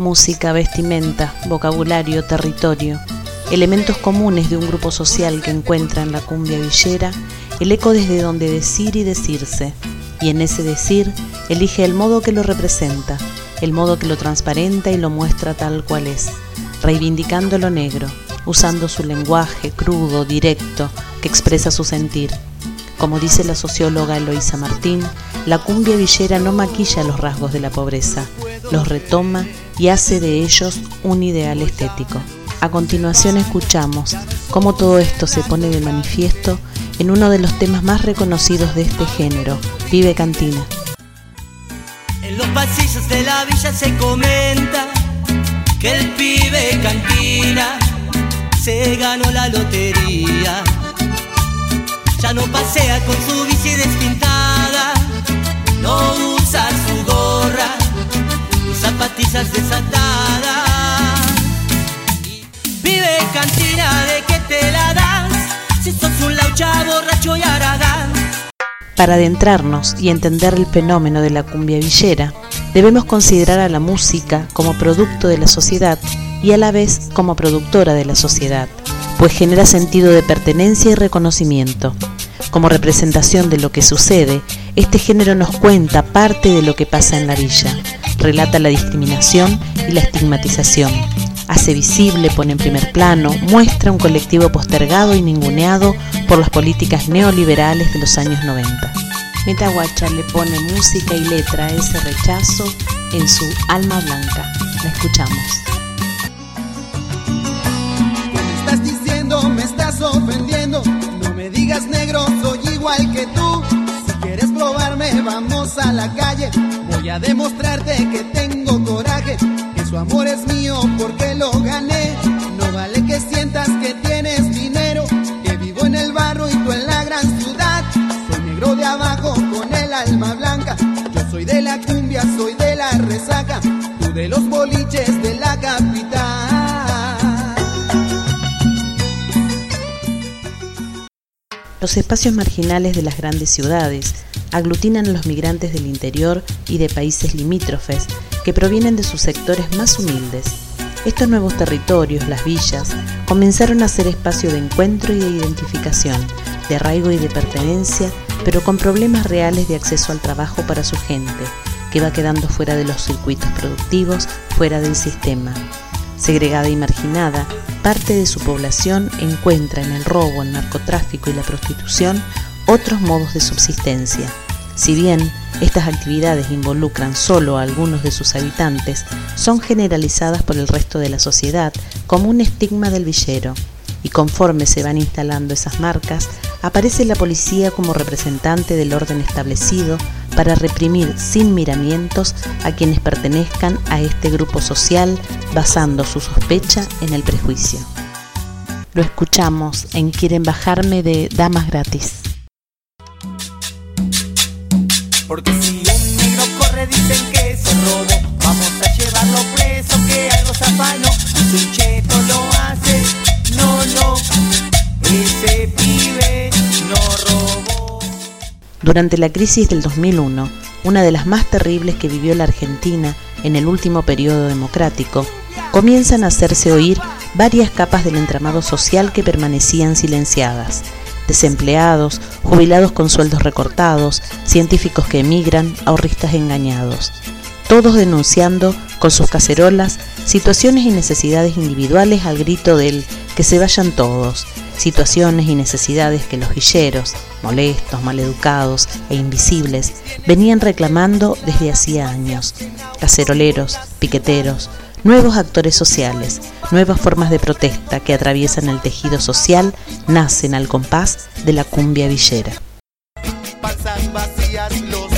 Música, vestimenta, vocabulario, territorio, elementos comunes de un grupo social que encuentra en la cumbia villera el eco desde donde decir y decirse, y en ese decir elige el modo que lo representa, el modo que lo transparenta y lo muestra tal cual es, reivindicando lo negro, usando su lenguaje crudo, directo, que expresa su sentir. Como dice la socióloga Eloísa Martín, la cumbia villera no maquilla los rasgos de la pobreza, los retoma y hace de ellos un ideal estético. A continuación escuchamos cómo todo esto se pone de manifiesto en uno de los temas más reconocidos de este género, Vive Cantina. En los pasillos de la villa se comenta que el pibe cantina se ganó la lotería. Ya no pasea con su bici despintada, Vive cantina de que te la das, si sos un laucha borracho y aragán. Para adentrarnos y entender el fenómeno de la cumbia villera, debemos considerar a la música como producto de la sociedad y a la vez como productora de la sociedad, pues genera sentido de pertenencia y reconocimiento. Como representación de lo que sucede, este género nos cuenta parte de lo que pasa en la villa, relata la discriminación y la estigmatización, hace visible, pone en primer plano, muestra un colectivo postergado y ninguneado por las políticas neoliberales de los años 90. Metaguacha le pone música y letra a ese rechazo en su alma blanca. La escuchamos. me estás diciendo? Me estás ofendiendo. No me digas negro, soy igual que tú. A demostrarte que tengo coraje. Que su amor es mío porque lo gané. No vale que sientas que tienes dinero. Que vivo en el barro y tú en la gran ciudad. Soy negro de abajo con el alma blanca. Yo soy de la cumbia, soy de la resaca. Tú de los boliches de la capital. Los espacios marginales de las grandes ciudades aglutinan a los migrantes del interior y de países limítrofes que provienen de sus sectores más humildes. Estos nuevos territorios, las villas, comenzaron a ser espacio de encuentro y de identificación, de arraigo y de pertenencia, pero con problemas reales de acceso al trabajo para su gente, que va quedando fuera de los circuitos productivos, fuera del sistema. Segregada y marginada, parte de su población encuentra en el robo, el narcotráfico y la prostitución otros modos de subsistencia. Si bien estas actividades involucran solo a algunos de sus habitantes, son generalizadas por el resto de la sociedad como un estigma del villero, y conforme se van instalando esas marcas, aparece la policía como representante del orden establecido para reprimir sin miramientos a quienes pertenezcan a este grupo social basando su sospecha en el prejuicio. Lo escuchamos en Quieren bajarme de Damas Gratis. Porque si Durante la crisis del 2001, una de las más terribles que vivió la Argentina en el último periodo democrático, comienzan a hacerse oír varias capas del entramado social que permanecían silenciadas desempleados, jubilados con sueldos recortados, científicos que emigran, ahorristas engañados. Todos denunciando con sus cacerolas situaciones y necesidades individuales al grito del que se vayan todos, situaciones y necesidades que los guilleros, molestos, maleducados e invisibles, venían reclamando desde hacía años. Caceroleros, piqueteros, nuevos actores sociales, nuevas formas de protesta que atraviesan el tejido social, nacen al compás de la cumbia villera. Pasan vacías los